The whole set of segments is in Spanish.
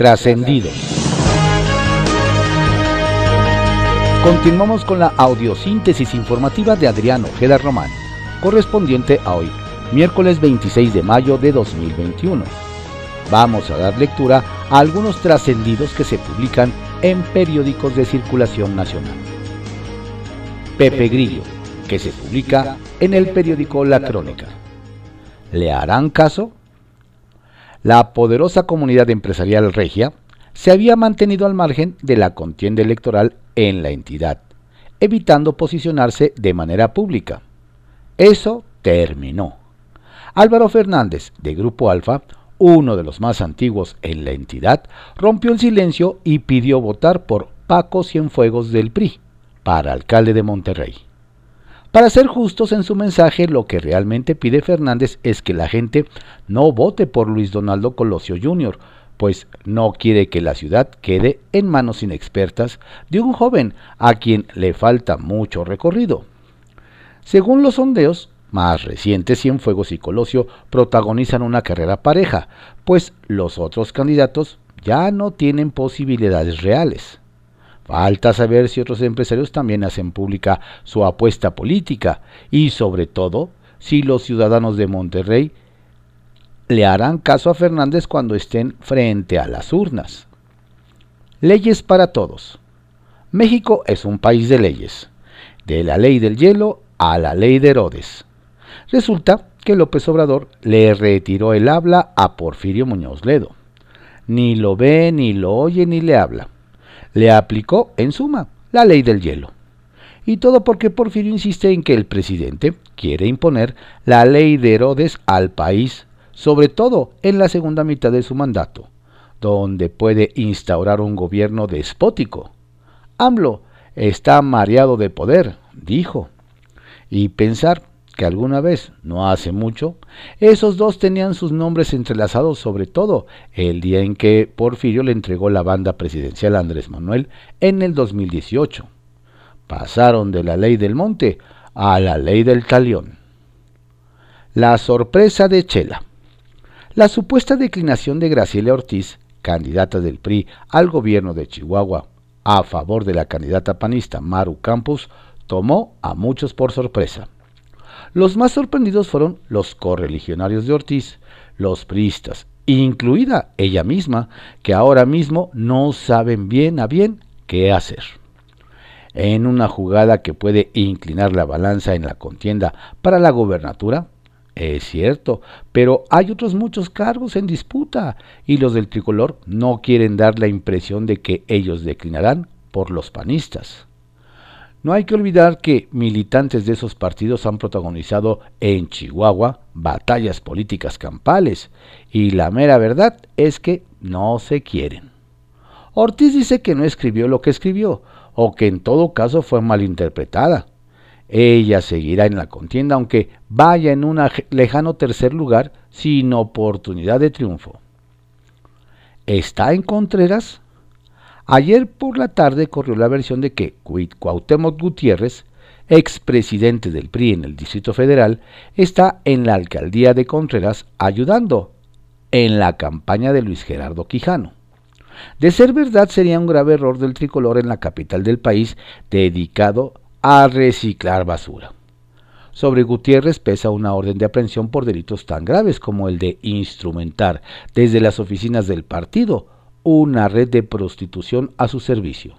Trascendidos. Continuamos con la audiosíntesis informativa de Adriano Ojeda Román, correspondiente a hoy, miércoles 26 de mayo de 2021. Vamos a dar lectura a algunos trascendidos que se publican en periódicos de circulación nacional. Pepe Grillo, que se publica en el periódico La Crónica. ¿Le harán caso? La poderosa comunidad empresarial regia se había mantenido al margen de la contienda electoral en la entidad, evitando posicionarse de manera pública. Eso terminó. Álvaro Fernández, de Grupo Alfa, uno de los más antiguos en la entidad, rompió el silencio y pidió votar por Paco Cienfuegos del PRI para alcalde de Monterrey. Para ser justos en su mensaje, lo que realmente pide Fernández es que la gente no vote por Luis Donaldo Colosio Jr., pues no quiere que la ciudad quede en manos inexpertas de un joven a quien le falta mucho recorrido. Según los sondeos, más recientes Cienfuegos y Colosio protagonizan una carrera pareja, pues los otros candidatos ya no tienen posibilidades reales. Falta saber si otros empresarios también hacen pública su apuesta política y sobre todo si los ciudadanos de Monterrey le harán caso a Fernández cuando estén frente a las urnas. Leyes para todos. México es un país de leyes, de la ley del hielo a la ley de Herodes. Resulta que López Obrador le retiró el habla a Porfirio Muñoz Ledo. Ni lo ve, ni lo oye, ni le habla le aplicó, en suma, la ley del hielo. Y todo porque Porfirio insiste en que el presidente quiere imponer la ley de Herodes al país, sobre todo en la segunda mitad de su mandato, donde puede instaurar un gobierno despótico. AMLO está mareado de poder, dijo. Y pensar que alguna vez, no hace mucho, esos dos tenían sus nombres entrelazados sobre todo el día en que Porfirio le entregó la banda presidencial a Andrés Manuel en el 2018. Pasaron de la ley del monte a la ley del talión. La sorpresa de Chela. La supuesta declinación de Graciela Ortiz, candidata del PRI al gobierno de Chihuahua a favor de la candidata panista Maru Campos, tomó a muchos por sorpresa. Los más sorprendidos fueron los correligionarios de Ortiz, los priistas, incluida ella misma, que ahora mismo no saben bien a bien qué hacer. En una jugada que puede inclinar la balanza en la contienda para la gobernatura, es cierto, pero hay otros muchos cargos en disputa y los del tricolor no quieren dar la impresión de que ellos declinarán por los panistas. No hay que olvidar que militantes de esos partidos han protagonizado en Chihuahua batallas políticas campales y la mera verdad es que no se quieren. Ortiz dice que no escribió lo que escribió o que en todo caso fue malinterpretada. Ella seguirá en la contienda aunque vaya en un lejano tercer lugar sin oportunidad de triunfo. ¿Está en Contreras? Ayer por la tarde corrió la versión de que Cuauhtémoc Gutiérrez, expresidente del PRI en el Distrito Federal, está en la alcaldía de Contreras ayudando en la campaña de Luis Gerardo Quijano. De ser verdad sería un grave error del tricolor en la capital del país dedicado a reciclar basura. Sobre Gutiérrez pesa una orden de aprehensión por delitos tan graves como el de instrumentar desde las oficinas del partido una red de prostitución a su servicio.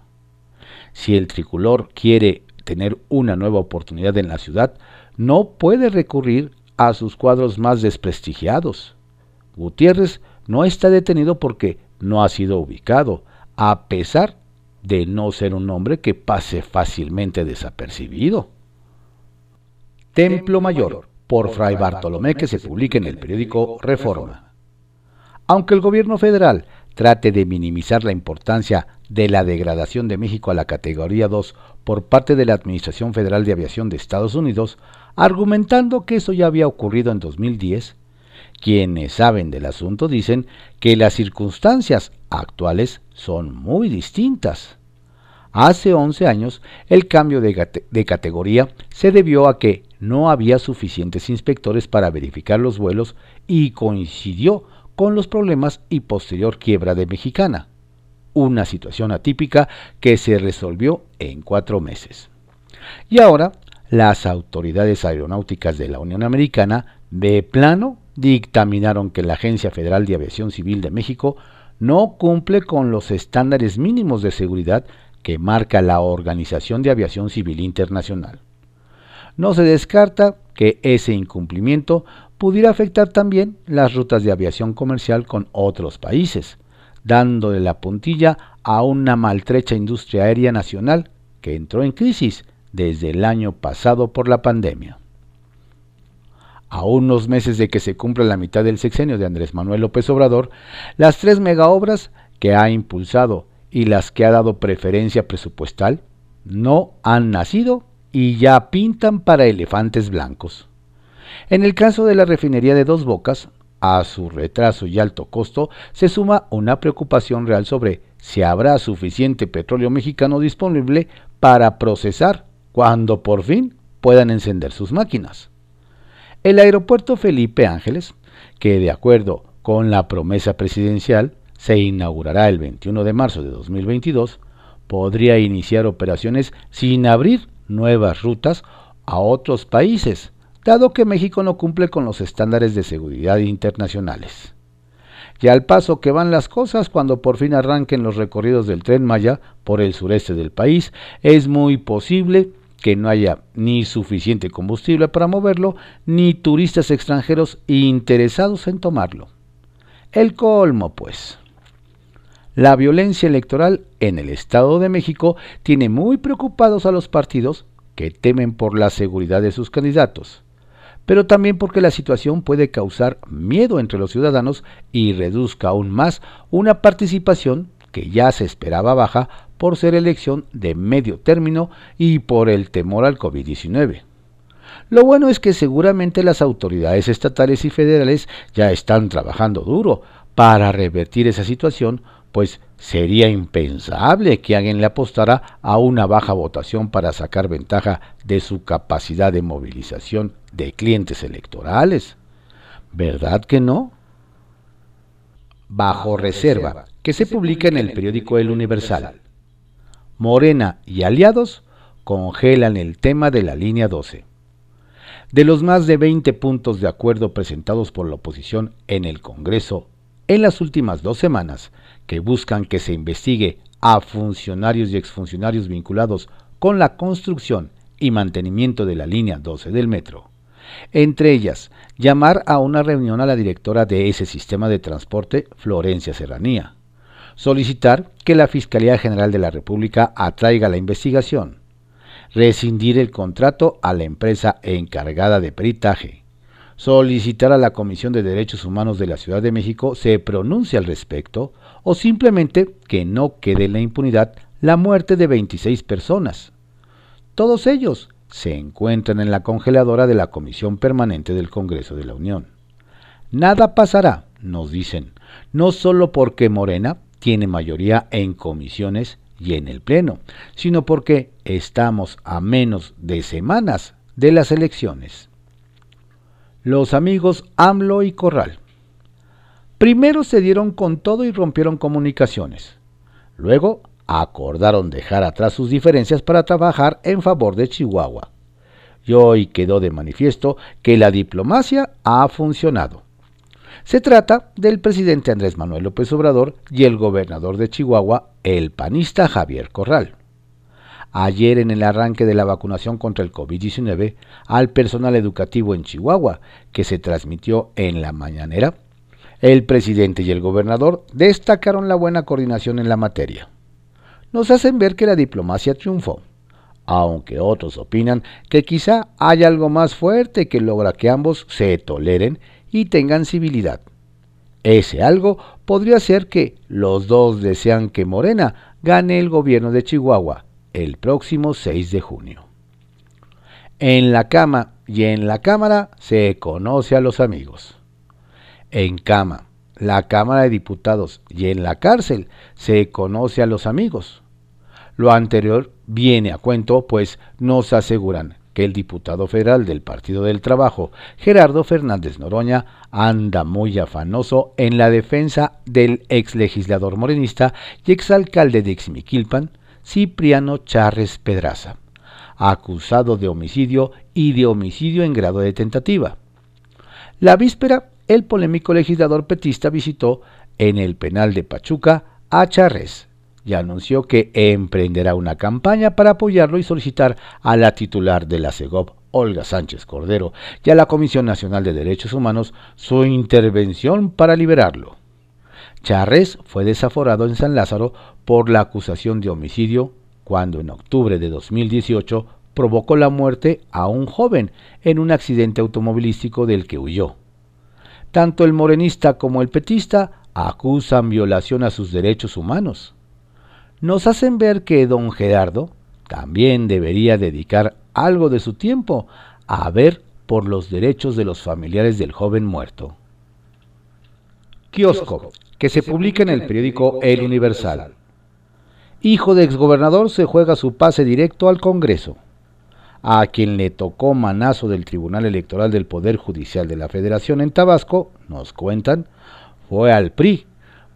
Si el tricolor quiere tener una nueva oportunidad en la ciudad, no puede recurrir a sus cuadros más desprestigiados. Gutiérrez no está detenido porque no ha sido ubicado, a pesar de no ser un hombre que pase fácilmente desapercibido. Templo Mayor, por Fray Bartolomé, que se publica en el periódico Reforma. Aunque el gobierno federal trate de minimizar la importancia de la degradación de México a la categoría 2 por parte de la Administración Federal de Aviación de Estados Unidos, argumentando que eso ya había ocurrido en 2010, quienes saben del asunto dicen que las circunstancias actuales son muy distintas. Hace 11 años, el cambio de, de, categoría se debió a que no había suficientes inspectores para verificar los vuelos y coincidió con los problemas y posterior quiebra de Mexicana, una situación atípica que se resolvió en cuatro meses. Y ahora, las autoridades aeronáuticas de la Unión Americana de plano dictaminaron que la Agencia Federal de Aviación Civil de México no cumple con los estándares mínimos de seguridad que marca la Organización de Aviación Civil Internacional. No se descarta que ese incumplimiento pudiera afectar también las rutas de aviación comercial con otros países, dándole la puntilla a una maltrecha industria aérea nacional que entró en crisis desde el año pasado por la pandemia. A unos meses de que se cumpla la mitad del sexenio de Andrés Manuel López Obrador, las tres megaobras que ha impulsado y las que ha dado preferencia presupuestal no han nacido y ya pintan para elefantes blancos. En el caso de la refinería de Dos Bocas, a su retraso y alto costo se suma una preocupación real sobre si habrá suficiente petróleo mexicano disponible para procesar cuando por fin puedan encender sus máquinas. El aeropuerto Felipe Ángeles, que de acuerdo con la promesa presidencial se inaugurará el 21 de marzo de 2022, podría iniciar operaciones sin abrir nuevas rutas a otros países, dado que México no cumple con los estándares de seguridad internacionales. Y al paso que van las cosas, cuando por fin arranquen los recorridos del tren Maya por el sureste del país, es muy posible que no haya ni suficiente combustible para moverlo, ni turistas extranjeros interesados en tomarlo. El colmo, pues. La violencia electoral en el Estado de México tiene muy preocupados a los partidos que temen por la seguridad de sus candidatos, pero también porque la situación puede causar miedo entre los ciudadanos y reduzca aún más una participación que ya se esperaba baja por ser elección de medio término y por el temor al COVID-19. Lo bueno es que seguramente las autoridades estatales y federales ya están trabajando duro para revertir esa situación pues sería impensable que alguien le apostara a una baja votación para sacar ventaja de su capacidad de movilización de clientes electorales. ¿Verdad que no? Bajo reserva, que se publica en el periódico El Universal. Morena y aliados congelan el tema de la línea 12. De los más de 20 puntos de acuerdo presentados por la oposición en el Congreso en las últimas dos semanas, que buscan que se investigue a funcionarios y exfuncionarios vinculados con la construcción y mantenimiento de la línea 12 del metro. Entre ellas, llamar a una reunión a la directora de ese sistema de transporte, Florencia Serranía. Solicitar que la Fiscalía General de la República atraiga la investigación. Rescindir el contrato a la empresa encargada de peritaje solicitar a la Comisión de Derechos Humanos de la Ciudad de México se pronuncie al respecto o simplemente que no quede en la impunidad la muerte de 26 personas. Todos ellos se encuentran en la congeladora de la Comisión Permanente del Congreso de la Unión. Nada pasará, nos dicen, no solo porque Morena tiene mayoría en comisiones y en el Pleno, sino porque estamos a menos de semanas de las elecciones los amigos AMLO y Corral. Primero se dieron con todo y rompieron comunicaciones. Luego acordaron dejar atrás sus diferencias para trabajar en favor de Chihuahua. Y hoy quedó de manifiesto que la diplomacia ha funcionado. Se trata del presidente Andrés Manuel López Obrador y el gobernador de Chihuahua, el panista Javier Corral ayer en el arranque de la vacunación contra el COVID-19 al personal educativo en Chihuahua, que se transmitió en la mañanera, el presidente y el gobernador destacaron la buena coordinación en la materia. Nos hacen ver que la diplomacia triunfó, aunque otros opinan que quizá hay algo más fuerte que logra que ambos se toleren y tengan civilidad. Ese algo podría ser que los dos desean que Morena gane el gobierno de Chihuahua el próximo 6 de junio. En la cama y en la cámara se conoce a los amigos. En cama, la Cámara de Diputados y en la cárcel se conoce a los amigos. Lo anterior viene a cuento, pues nos aseguran que el diputado federal del Partido del Trabajo, Gerardo Fernández Noroña, anda muy afanoso en la defensa del ex legislador morenista y exalcalde de Ixmiquilpan, Cipriano Charres Pedraza, acusado de homicidio y de homicidio en grado de tentativa. La víspera, el polémico legislador petista visitó en el penal de Pachuca a Charres, y anunció que emprenderá una campaña para apoyarlo y solicitar a la titular de la CEGOP, Olga Sánchez Cordero, y a la Comisión Nacional de Derechos Humanos su intervención para liberarlo. Charres fue desaforado en San Lázaro por la acusación de homicidio cuando en octubre de 2018 provocó la muerte a un joven en un accidente automovilístico del que huyó. Tanto el morenista como el petista acusan violación a sus derechos humanos nos hacen ver que don Gerardo también debería dedicar algo de su tiempo a ver por los derechos de los familiares del joven muerto. Kiosco, que se publica en el periódico El Universal. Hijo de exgobernador se juega su pase directo al Congreso. A quien le tocó manazo del Tribunal Electoral del Poder Judicial de la Federación en Tabasco, nos cuentan, fue al PRI,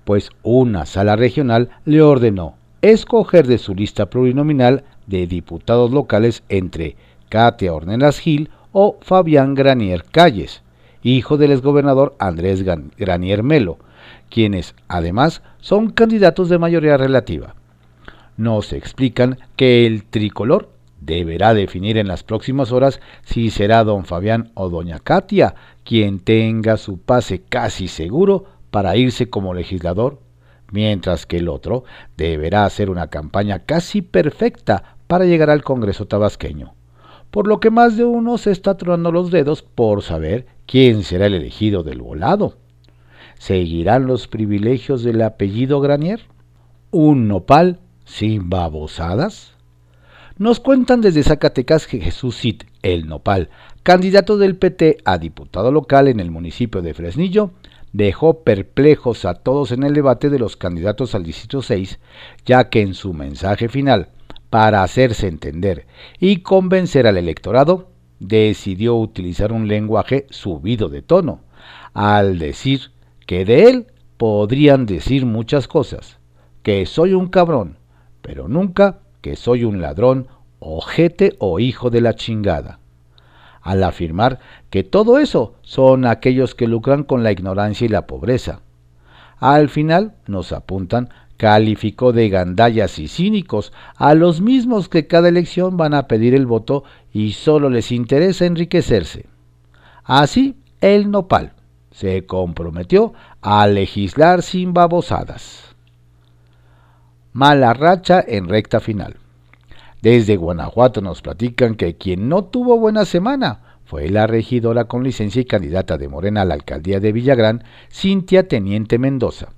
pues una sala regional le ordenó escoger de su lista plurinominal de diputados locales entre Katia Ornelas Gil o Fabián Granier Calles, hijo del exgobernador Andrés Granier Melo, quienes además son candidatos de mayoría relativa. Nos explican que el tricolor deberá definir en las próximas horas si será don Fabián o doña Katia quien tenga su pase casi seguro para irse como legislador mientras que el otro deberá hacer una campaña casi perfecta para llegar al Congreso tabasqueño, por lo que más de uno se está tronando los dedos por saber quién será el elegido del volado. ¿Seguirán los privilegios del apellido Granier? ¿Un nopal sin babosadas? Nos cuentan desde Zacatecas que Jesús Cid, el nopal, candidato del PT a diputado local en el municipio de Fresnillo, dejó perplejos a todos en el debate de los candidatos al Distrito 6, ya que en su mensaje final, para hacerse entender y convencer al electorado, decidió utilizar un lenguaje subido de tono, al decir que de él podrían decir muchas cosas, que soy un cabrón, pero nunca que soy un ladrón, ojete o hijo de la chingada al afirmar que todo eso son aquellos que lucran con la ignorancia y la pobreza. Al final, nos apuntan, calificó de gandallas y cínicos a los mismos que cada elección van a pedir el voto y solo les interesa enriquecerse. Así, el nopal se comprometió a legislar sin babosadas. Mala racha en recta final. Desde Guanajuato nos platican que quien no tuvo buena semana fue la regidora con licencia y candidata de Morena a la alcaldía de Villagrán, Cintia Teniente Mendoza.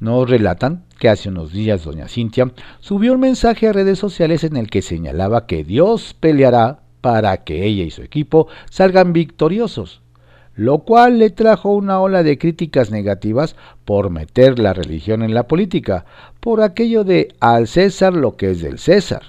Nos relatan que hace unos días doña Cintia subió un mensaje a redes sociales en el que señalaba que Dios peleará para que ella y su equipo salgan victoriosos, lo cual le trajo una ola de críticas negativas por meter la religión en la política, por aquello de al César lo que es del César.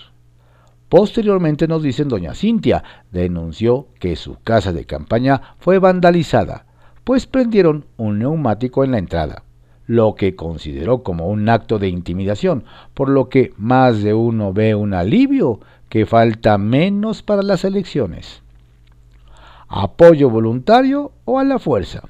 Posteriormente nos dicen doña Cintia denunció que su casa de campaña fue vandalizada, pues prendieron un neumático en la entrada, lo que consideró como un acto de intimidación, por lo que más de uno ve un alivio que falta menos para las elecciones. Apoyo voluntario o a la fuerza.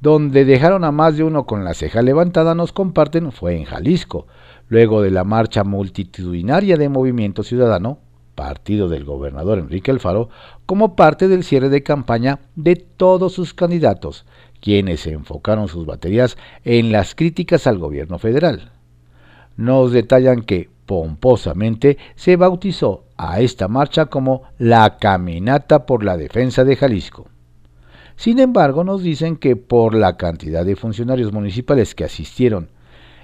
Donde dejaron a más de uno con la ceja levantada nos comparten fue en Jalisco, luego de la marcha multitudinaria de Movimiento Ciudadano, partido del gobernador Enrique Alfaro, como parte del cierre de campaña de todos sus candidatos, quienes enfocaron sus baterías en las críticas al gobierno federal. Nos detallan que pomposamente se bautizó a esta marcha como la Caminata por la Defensa de Jalisco. Sin embargo, nos dicen que por la cantidad de funcionarios municipales que asistieron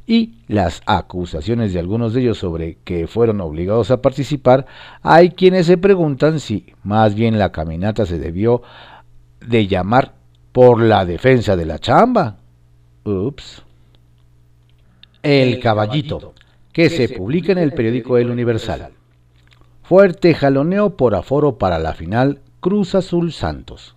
y las acusaciones de algunos de ellos sobre que fueron obligados a participar, hay quienes se preguntan si más bien la caminata se debió de llamar por la defensa de la chamba. Ups. El caballito, que se publica en el periódico El Universal. Fuerte jaloneo por aforo para la final Cruz Azul Santos.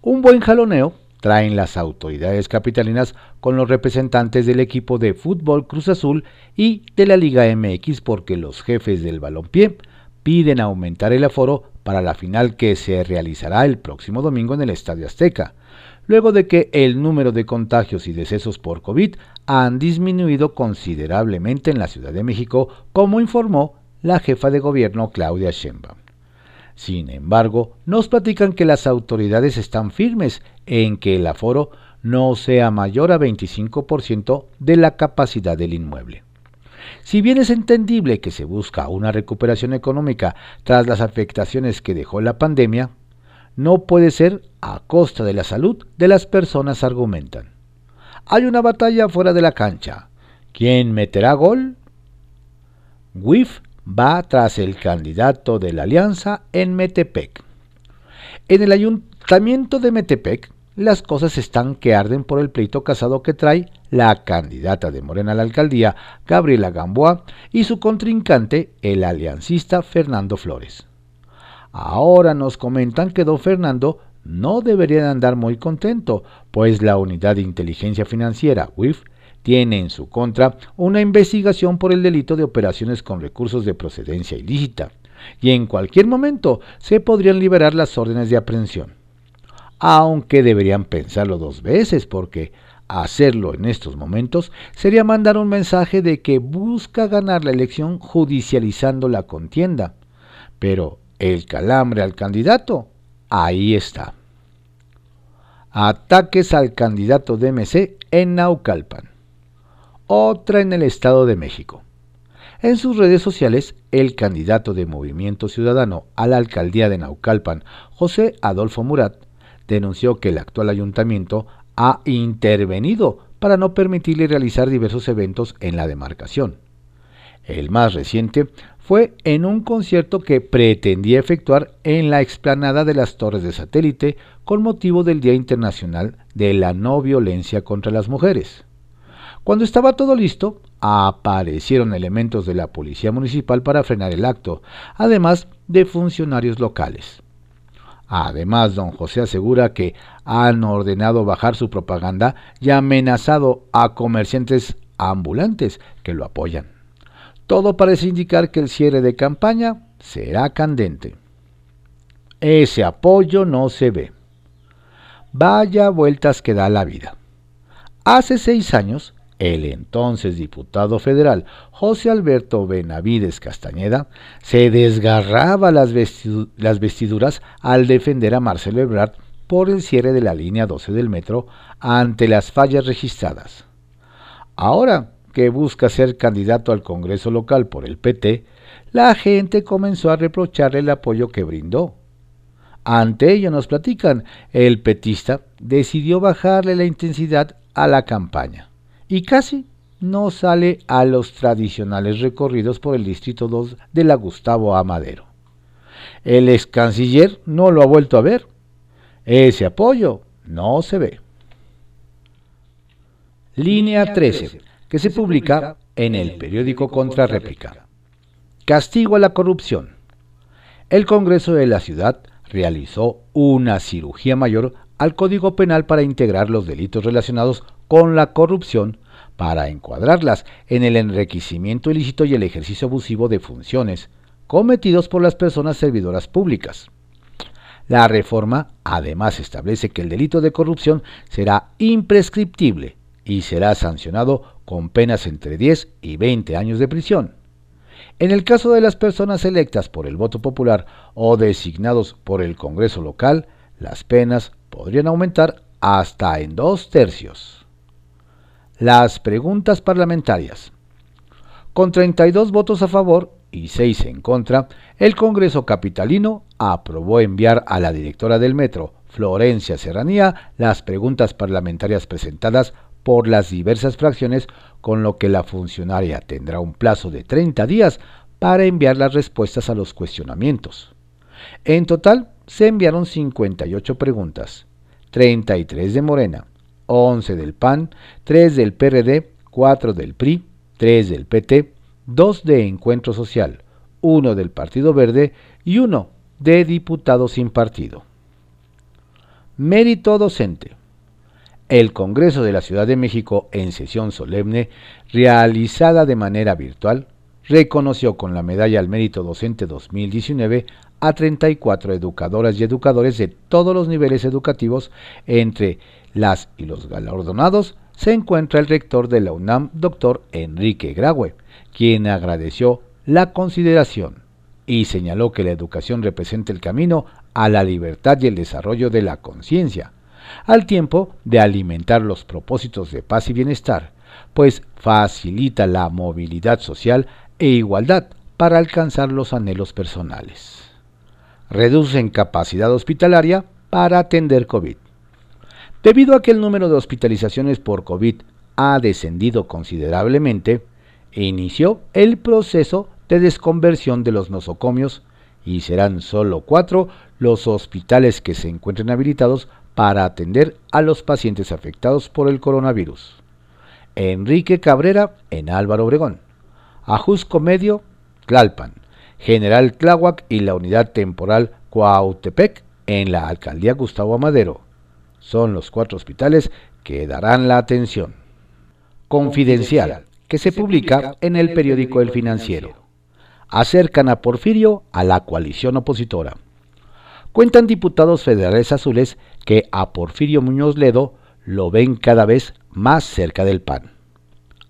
Un buen jaloneo traen las autoridades capitalinas con los representantes del equipo de fútbol Cruz Azul y de la Liga MX porque los jefes del balompié piden aumentar el aforo para la final que se realizará el próximo domingo en el Estadio Azteca, luego de que el número de contagios y decesos por COVID han disminuido considerablemente en la Ciudad de México, como informó la jefa de gobierno Claudia Sheinbaum. Sin embargo, nos platican que las autoridades están firmes en que el aforo no sea mayor a 25% de la capacidad del inmueble. Si bien es entendible que se busca una recuperación económica tras las afectaciones que dejó la pandemia, no puede ser a costa de la salud de las personas, argumentan. Hay una batalla fuera de la cancha. ¿Quién meterá gol? WIF va tras el candidato de la alianza en Metepec. En el ayuntamiento de Metepec, las cosas están que arden por el pleito casado que trae la candidata de Morena a la alcaldía, Gabriela Gamboa, y su contrincante, el aliancista Fernando Flores. Ahora nos comentan que don Fernando no debería andar muy contento, pues la Unidad de Inteligencia Financiera, WIF, tiene en su contra una investigación por el delito de operaciones con recursos de procedencia ilícita, y en cualquier momento se podrían liberar las órdenes de aprehensión aunque deberían pensarlo dos veces porque hacerlo en estos momentos sería mandar un mensaje de que busca ganar la elección judicializando la contienda. Pero el calambre al candidato, ahí está. Ataques al candidato de en Naucalpan. Otra en el Estado de México. En sus redes sociales, el candidato de Movimiento Ciudadano a la alcaldía de Naucalpan, José Adolfo Murat, denunció que el actual ayuntamiento ha intervenido para no permitirle realizar diversos eventos en la demarcación. El más reciente fue en un concierto que pretendía efectuar en la explanada de las Torres de Satélite con motivo del Día Internacional de la No Violencia contra las Mujeres. Cuando estaba todo listo, aparecieron elementos de la Policía Municipal para frenar el acto, además de funcionarios locales. Además, don José asegura que han ordenado bajar su propaganda y amenazado a comerciantes ambulantes que lo apoyan. Todo parece indicar que el cierre de campaña será candente. Ese apoyo no se ve. Vaya vueltas que da la vida. Hace seis años, el entonces diputado federal José Alberto Benavides Castañeda se desgarraba las, vestiduras al defender a Marcelo Ebrard por el cierre de la línea 12 del metro ante las fallas registradas. Ahora que busca ser candidato al Congreso local por el PT, la gente comenzó a reprocharle el apoyo que brindó. Ante ello nos platican, el petista decidió bajarle la intensidad a la campaña y casi no sale a los tradicionales recorridos por el Distrito 2 de la Gustavo Amadero. El ex canciller no lo ha vuelto a ver. Ese apoyo no se ve. Línea 13, que se publica en el periódico Contrarréplica. Castigo a la corrupción. El Congreso de la Ciudad realizó una cirugía mayor al Código Penal para integrar los delitos relacionados con la corrupción para encuadrarlas en el enriquecimiento ilícito y el ejercicio abusivo de funciones cometidos por las personas servidoras públicas. La reforma además establece que el delito de corrupción será imprescriptible y será sancionado con penas entre 10 y 20 años de prisión. En el caso de las personas electas por el voto popular o designados por el Congreso local, las penas podrían aumentar hasta en dos tercios. Las preguntas parlamentarias. Con 32 votos a favor y 6 en contra, el Congreso Capitalino aprobó enviar a la directora del Metro, Florencia Serranía, las preguntas parlamentarias presentadas por las diversas fracciones, con lo que la funcionaria tendrá un plazo de 30 días para enviar las respuestas a los cuestionamientos. En total, se enviaron 58 preguntas, 33 de Morena, 11 del PAN, 3 del PRD, 4 del PRI, 3 del PT, 2 de Encuentro Social, uno del Partido Verde y uno de diputado sin partido. Mérito docente. El Congreso de la Ciudad de México, en sesión solemne, realizada de manera virtual, reconoció con la Medalla al Mérito Docente 2019 a 34 educadoras y educadores de todos los niveles educativos. Entre las y los galardonados se encuentra el rector de la UNAM, doctor Enrique Graue, quien agradeció la consideración y señaló que la educación representa el camino a la libertad y el desarrollo de la conciencia, al tiempo de alimentar los propósitos de paz y bienestar, pues facilita la movilidad social e igualdad para alcanzar los anhelos personales. Reducen capacidad hospitalaria para atender COVID. Debido a que el número de hospitalizaciones por COVID ha descendido considerablemente, inició el proceso de desconversión de los nosocomios y serán solo cuatro los hospitales que se encuentren habilitados para atender a los pacientes afectados por el coronavirus. Enrique Cabrera en Álvaro Obregón. Ajusco Medio, Tlalpan, General Tláhuac y la unidad temporal Coautepec en la alcaldía Gustavo Amadero. Son los cuatro hospitales que darán la atención. Confidencial, que se publica en el periódico El Financiero. Acercan a Porfirio a la coalición opositora. Cuentan diputados federales azules que a Porfirio Muñoz Ledo lo ven cada vez más cerca del PAN.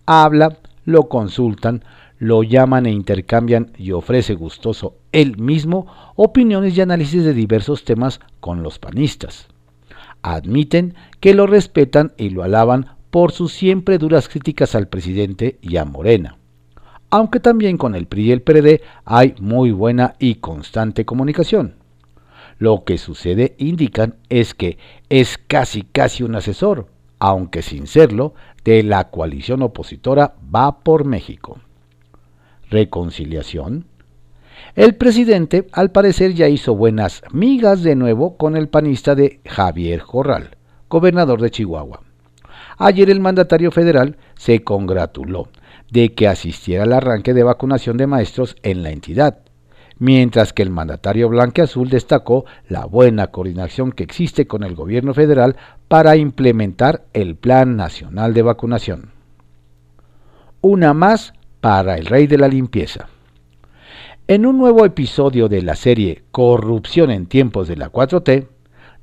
Habla, lo consultan, lo llaman e intercambian y ofrece gustoso él mismo opiniones y análisis de diversos temas con los panistas. Admiten que lo respetan y lo alaban por sus siempre duras críticas al presidente y a Morena. Aunque también con el PRI y el PRD hay muy buena y constante comunicación. Lo que sucede, indican, es que es casi casi un asesor, aunque sin serlo, de la coalición opositora Va por México reconciliación? El presidente al parecer ya hizo buenas migas de nuevo con el panista de Javier Corral, gobernador de Chihuahua. Ayer el mandatario federal se congratuló de que asistiera al arranque de vacunación de maestros en la entidad, mientras que el mandatario blanqueazul destacó la buena coordinación que existe con el gobierno federal para implementar el Plan Nacional de Vacunación. Una más para el rey de la limpieza. En un nuevo episodio de la serie Corrupción en tiempos de la 4T,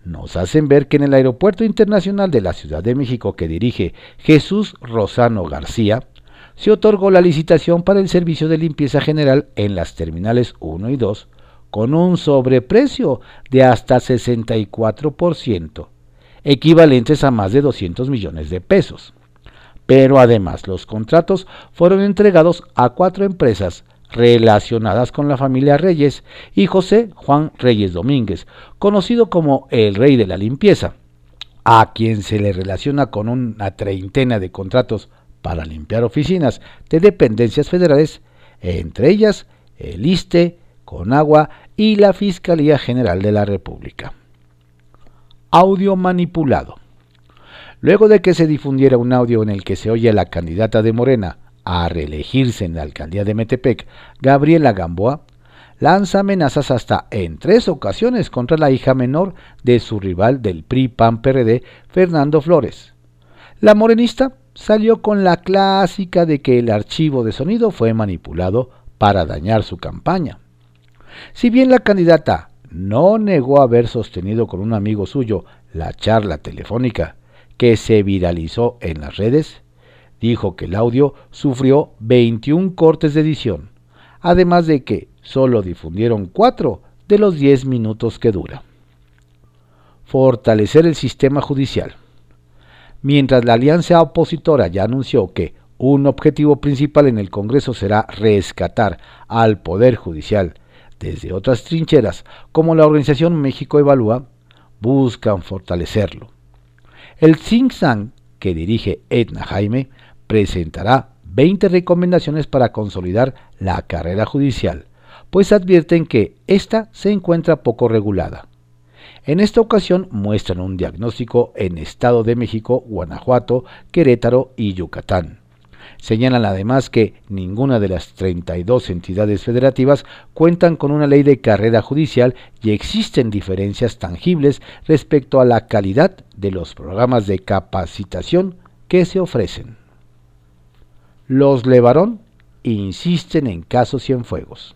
nos hacen ver que en el Aeropuerto Internacional de la Ciudad de México que dirige Jesús Rosano García, se otorgó la licitación para el servicio de limpieza general en las terminales 1 y 2 con un sobreprecio de hasta 64%, equivalentes a más de 200 millones de pesos. Pero además los contratos fueron entregados a cuatro empresas relacionadas con la familia Reyes y José Juan Reyes Domínguez, conocido como el Rey de la Limpieza, a quien se le relaciona con una treintena de contratos para limpiar oficinas de dependencias federales, entre ellas el ISTE, Conagua y la Fiscalía General de la República. Audio manipulado. Luego de que se difundiera un audio en el que se oye a la candidata de Morena a reelegirse en la alcaldía de Metepec, Gabriela Gamboa, lanza amenazas hasta en tres ocasiones contra la hija menor de su rival del PRI-PAN-PRD, Fernando Flores. La morenista salió con la clásica de que el archivo de sonido fue manipulado para dañar su campaña. Si bien la candidata no negó haber sostenido con un amigo suyo la charla telefónica que se viralizó en las redes, dijo que el audio sufrió 21 cortes de edición, además de que solo difundieron 4 de los 10 minutos que dura. Fortalecer el sistema judicial. Mientras la alianza opositora ya anunció que un objetivo principal en el Congreso será rescatar al Poder Judicial desde otras trincheras, como la organización México Evalúa, buscan fortalecerlo. El think que dirige Edna Jaime presentará 20 recomendaciones para consolidar la carrera judicial, pues advierten que ésta se encuentra poco regulada. En esta ocasión muestran un diagnóstico en Estado de México, Guanajuato, Querétaro y Yucatán, Señalan además que ninguna de las 32 entidades federativas cuentan con una ley de carrera judicial y existen diferencias tangibles respecto a la calidad de los programas de capacitación que se ofrecen. Los Levarón insisten en casos Cienfuegos.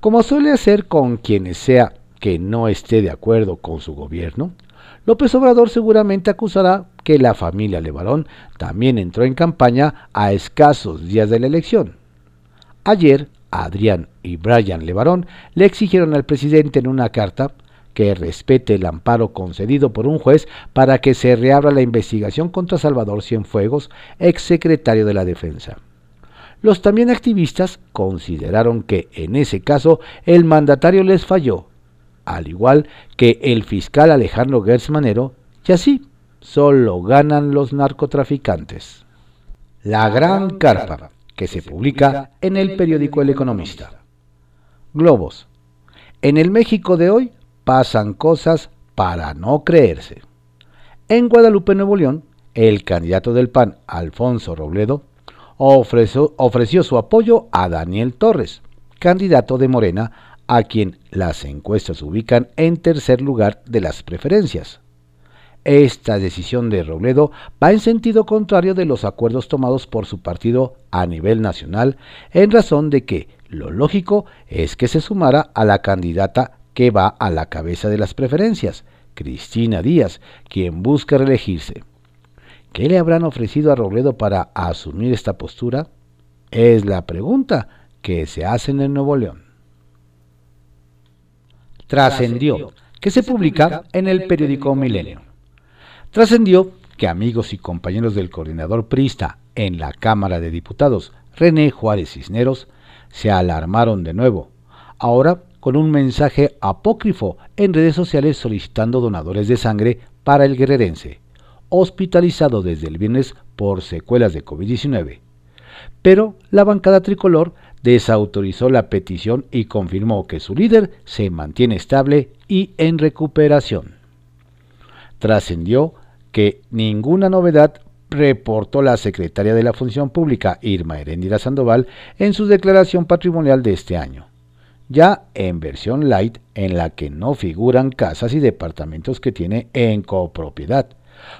Como suele hacer con quienes sea que no esté de acuerdo con su gobierno, López Obrador seguramente acusará que la familia Levarón también entró en campaña a escasos días de la elección. Ayer, Adrián y Brian Levarón le exigieron al presidente en una carta que respete el amparo concedido por un juez para que se reabra la investigación contra Salvador Cienfuegos, exsecretario de la Defensa. Los también activistas consideraron que en ese caso el mandatario les falló al igual que el fiscal Alejandro Gertz Manero, y así solo ganan los narcotraficantes. La Gran Carpa, que se publica en el periódico El Economista. Globos. En el México de hoy pasan cosas para no creerse. En Guadalupe, Nuevo León, el candidato del PAN, Alfonso Robledo, ofreció, ofreció su apoyo a Daniel Torres, candidato de Morena a quien las encuestas ubican en tercer lugar de las preferencias. Esta decisión de Robledo va en sentido contrario de los acuerdos tomados por su partido a nivel nacional, en razón de que lo lógico es que se sumara a la candidata que va a la cabeza de las preferencias, Cristina Díaz, quien busca reelegirse. ¿Qué le habrán ofrecido a Robledo para asumir esta postura? Es la pregunta que se hace en el Nuevo León trascendió, que se publica en el periódico Milenio. Trascendió que amigos y compañeros del coordinador Prista en la Cámara de Diputados, René Juárez Cisneros, se alarmaron de nuevo, ahora con un mensaje apócrifo en redes sociales solicitando donadores de sangre para el guerrerense, hospitalizado desde el viernes por secuelas de COVID-19. Pero la bancada tricolor desautorizó la petición y confirmó que su líder se mantiene estable y en recuperación. Trascendió que ninguna novedad reportó la secretaria de la Función Pública, Irma Herendira Sandoval, en su declaración patrimonial de este año, ya en versión light en la que no figuran casas y departamentos que tiene en copropiedad,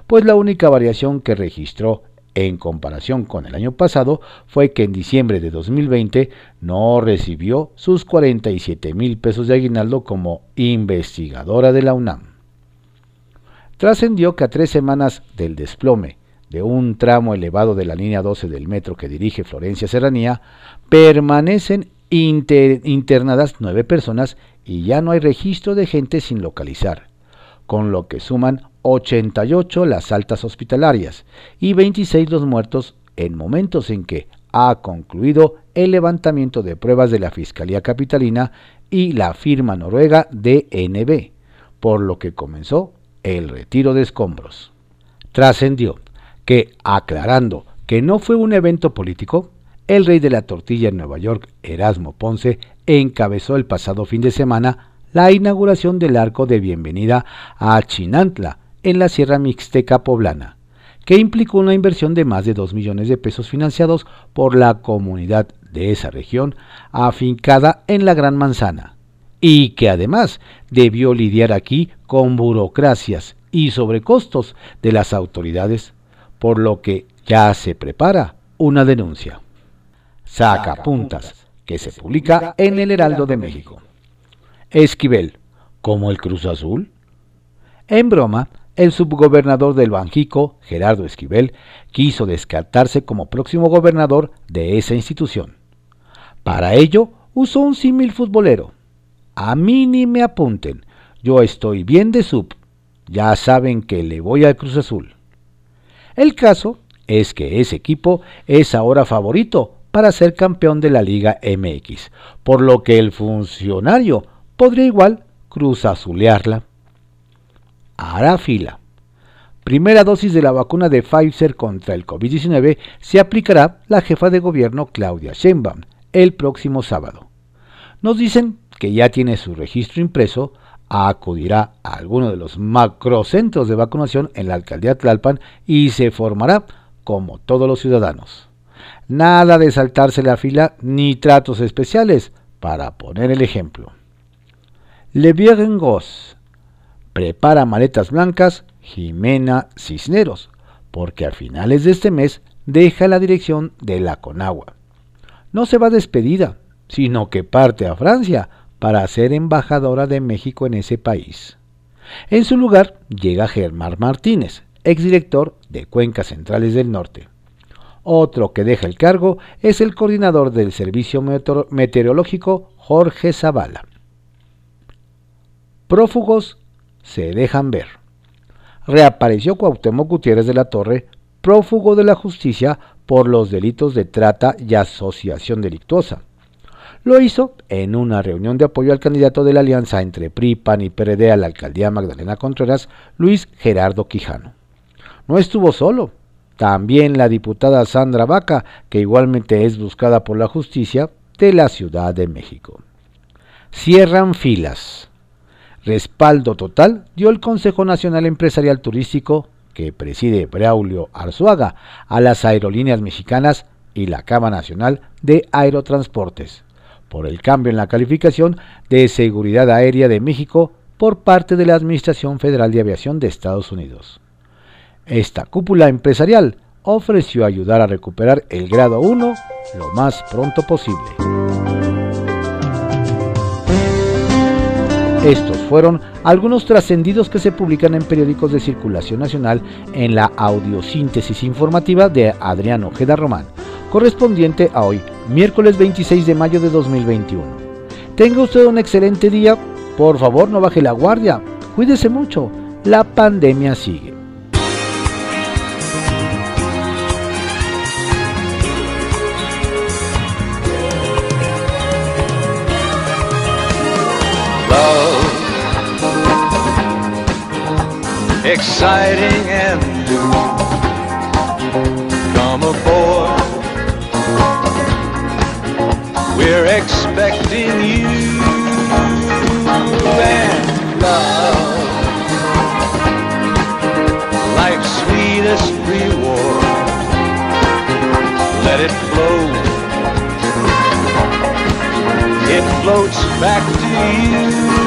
pues la única variación que registró en comparación con el año pasado fue que en diciembre de 2020 no recibió sus 47 mil pesos de aguinaldo como investigadora de la UNAM. Trascendió que a tres semanas del desplome de un tramo elevado de la línea 12 del metro que dirige Florencia Serranía, permanecen internadas nueve personas y ya no hay registro de gente sin localizar, con lo que suman 88 las altas hospitalarias y 26 los muertos en momentos en que ha concluido el levantamiento de pruebas de la Fiscalía Capitalina y la firma noruega DNB, por lo que comenzó el retiro de escombros. Trascendió que, aclarando que no fue un evento político, el rey de la tortilla en Nueva York, Erasmo Ponce, encabezó el pasado fin de semana la inauguración del arco de bienvenida a Chinantla, en la Sierra Mixteca poblana, que implicó una inversión de más de 2 millones de pesos financiados por la comunidad de esa región afincada en la Gran Manzana, y que además debió lidiar aquí con burocracias y sobrecostos de las autoridades, por lo que ya se prepara una denuncia. Saca puntas, que se publica en el Heraldo de México. Esquivel, como el Cruz Azul. En broma, el subgobernador del Banjico, Gerardo Esquivel, quiso descartarse como próximo gobernador de esa institución. Para ello, usó un símil futbolero. A mí ni me apunten, yo estoy bien de sub. Ya saben que le voy al Cruz Azul. El caso es que ese equipo es ahora favorito para ser campeón de la Liga MX, por lo que el funcionario podría igual cruzazulearla hará fila. Primera dosis de la vacuna de Pfizer contra el COVID-19 se aplicará la jefa de gobierno Claudia Sheinbaum el próximo sábado. Nos dicen que ya tiene su registro impreso, acudirá a alguno de los macrocentros de vacunación en la alcaldía Tlalpan y se formará como todos los ciudadanos. Nada de saltarse la fila ni tratos especiales, para poner el ejemplo. Le Gos. Prepara maletas blancas Jimena Cisneros, porque a finales de este mes deja la dirección de la Conagua. No se va despedida, sino que parte a Francia para ser embajadora de México en ese país. En su lugar llega Germán Martínez, exdirector de Cuencas Centrales del Norte. Otro que deja el cargo es el coordinador del Servicio Meteorológico, Jorge Zavala. Prófugos se dejan ver. Reapareció Cuauhtémoc Gutiérrez de la Torre, prófugo de la justicia por los delitos de trata y asociación delictuosa. Lo hizo en una reunión de apoyo al candidato de la alianza entre PRI, PAN y PRD a la alcaldía Magdalena Contreras, Luis Gerardo Quijano. No estuvo solo, también la diputada Sandra Vaca, que igualmente es buscada por la justicia de la Ciudad de México. Cierran filas. Respaldo total dio el Consejo Nacional Empresarial Turístico, que preside Braulio Arzuaga, a las aerolíneas mexicanas y la Cama Nacional de Aerotransportes, por el cambio en la calificación de seguridad aérea de México por parte de la Administración Federal de Aviación de Estados Unidos. Esta cúpula empresarial ofreció ayudar a recuperar el grado 1 lo más pronto posible. Estos fueron algunos trascendidos que se publican en periódicos de circulación nacional en la audiosíntesis informativa de Adrián Ojeda Román, correspondiente a hoy, miércoles 26 de mayo de 2021. Tenga usted un excelente día, por favor no baje la guardia, cuídese mucho, la pandemia sigue. exciting and. We're expecting you and love. Life's sweetest reward. Let it flow. It floats back to you.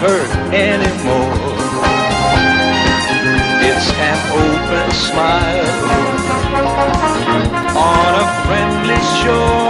hurt anymore. It's an open smile on a friendly shore.